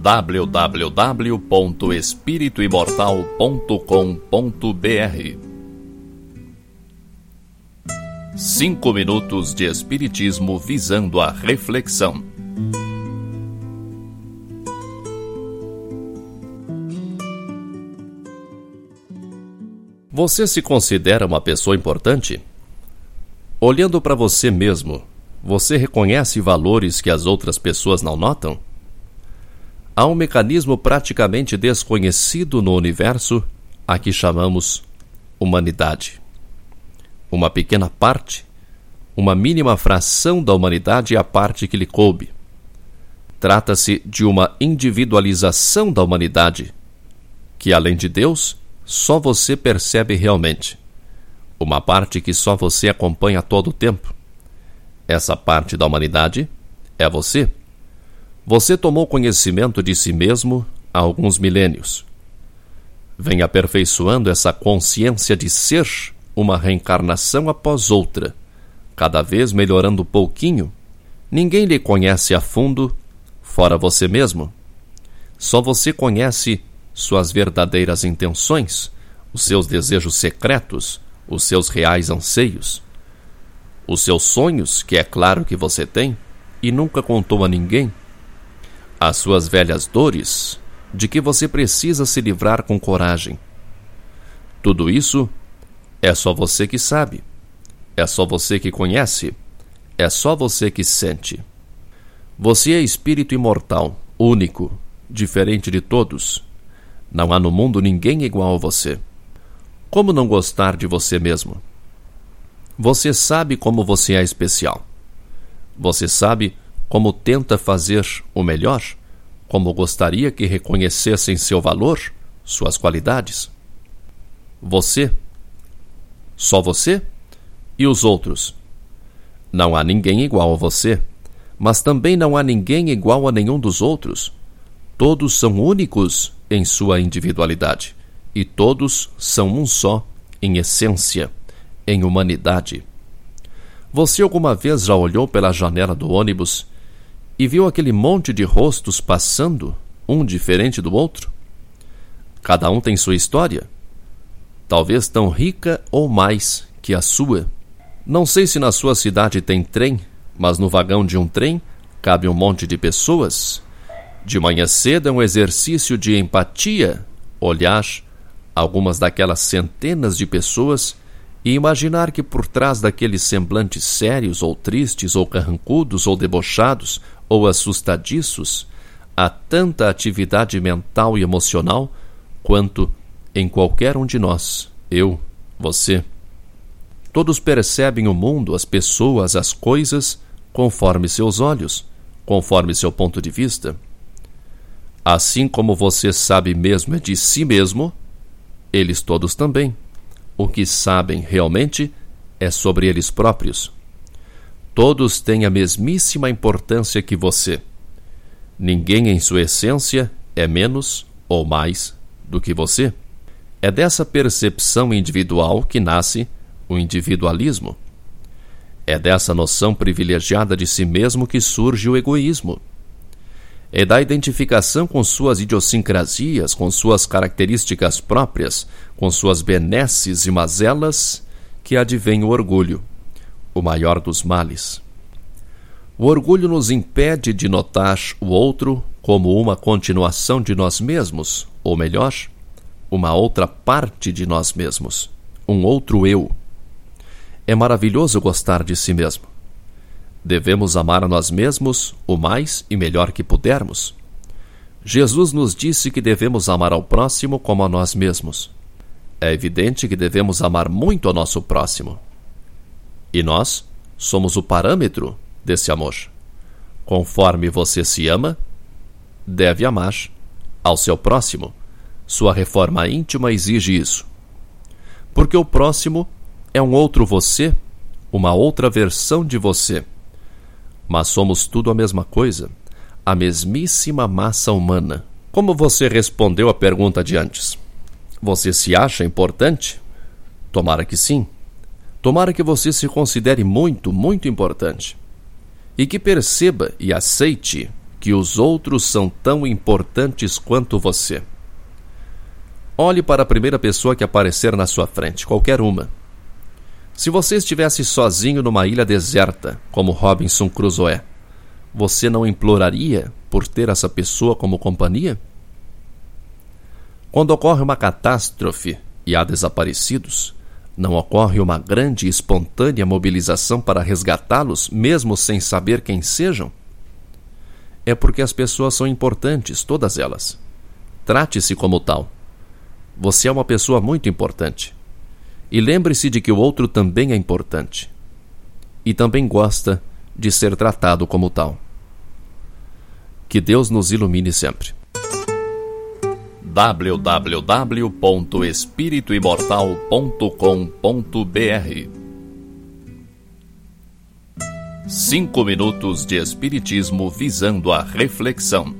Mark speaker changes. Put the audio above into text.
Speaker 1: www.espirituimortal.com.br Cinco minutos de Espiritismo visando a reflexão. Você se considera uma pessoa importante? Olhando para você mesmo, você reconhece valores que as outras pessoas não notam? Há um mecanismo praticamente desconhecido no universo a que chamamos humanidade. Uma pequena parte, uma mínima fração da humanidade é a parte que lhe coube. Trata-se de uma individualização da humanidade, que além de Deus, só você percebe realmente. Uma parte que só você acompanha todo o tempo. Essa parte da humanidade é você. Você tomou conhecimento de si mesmo há alguns milênios. Vem aperfeiçoando essa consciência de ser uma reencarnação após outra, cada vez melhorando pouquinho. Ninguém lhe conhece a fundo, fora você mesmo. Só você conhece suas verdadeiras intenções, os seus desejos secretos, os seus reais anseios, os seus sonhos, que é claro que você tem e nunca contou a ninguém as suas velhas dores, de que você precisa se livrar com coragem. Tudo isso é só você que sabe, é só você que conhece, é só você que sente. Você é espírito imortal, único, diferente de todos. Não há no mundo ninguém igual a você. Como não gostar de você mesmo? Você sabe como você é especial. Você sabe como tenta fazer o melhor, como gostaria que reconhecessem seu valor, suas qualidades. Você, só você e os outros. Não há ninguém igual a você, mas também não há ninguém igual a nenhum dos outros. Todos são únicos em sua individualidade e todos são um só em essência, em humanidade. Você alguma vez já olhou pela janela do ônibus e viu aquele monte de rostos passando, um diferente do outro? Cada um tem sua história, talvez tão rica ou mais que a sua. Não sei se na sua cidade tem trem, mas no vagão de um trem cabe um monte de pessoas. De manhã cedo é um exercício de empatia olhar algumas daquelas centenas de pessoas e imaginar que por trás daqueles semblantes sérios ou tristes ou carrancudos ou debochados ou assustadiços, há tanta atividade mental e emocional quanto em qualquer um de nós, eu, você. Todos percebem o mundo, as pessoas, as coisas, conforme seus olhos, conforme seu ponto de vista. Assim como você sabe mesmo de si mesmo, eles todos também. O que sabem realmente é sobre eles próprios todos têm a mesmíssima importância que você. Ninguém em sua essência é menos ou mais do que você. É dessa percepção individual que nasce o individualismo. É dessa noção privilegiada de si mesmo que surge o egoísmo. É da identificação com suas idiosincrasias, com suas características próprias, com suas benesses e mazelas, que advém o orgulho o maior dos males. O orgulho nos impede de notar o outro como uma continuação de nós mesmos, ou melhor, uma outra parte de nós mesmos, um outro eu. É maravilhoso gostar de si mesmo. Devemos amar a nós mesmos o mais e melhor que pudermos. Jesus nos disse que devemos amar ao próximo como a nós mesmos. É evidente que devemos amar muito ao nosso próximo. E nós somos o parâmetro desse amor. Conforme você se ama, deve amar ao seu próximo. Sua reforma íntima exige isso. Porque o próximo é um outro você, uma outra versão de você. Mas somos tudo a mesma coisa, a mesmíssima massa humana. Como você respondeu à pergunta de antes? Você se acha importante? Tomara que sim. Tomara que você se considere muito, muito importante. E que perceba e aceite que os outros são tão importantes quanto você. Olhe para a primeira pessoa que aparecer na sua frente, qualquer uma. Se você estivesse sozinho numa ilha deserta, como Robinson Crusoe, você não imploraria por ter essa pessoa como companhia? Quando ocorre uma catástrofe e há desaparecidos, não ocorre uma grande e espontânea mobilização para resgatá-los, mesmo sem saber quem sejam? É porque as pessoas são importantes, todas elas. Trate-se como tal. Você é uma pessoa muito importante. E lembre-se de que o outro também é importante. E também gosta de ser tratado como tal. Que Deus nos ilumine sempre. www.espirituimortal.com.br Cinco minutos de Espiritismo visando a reflexão.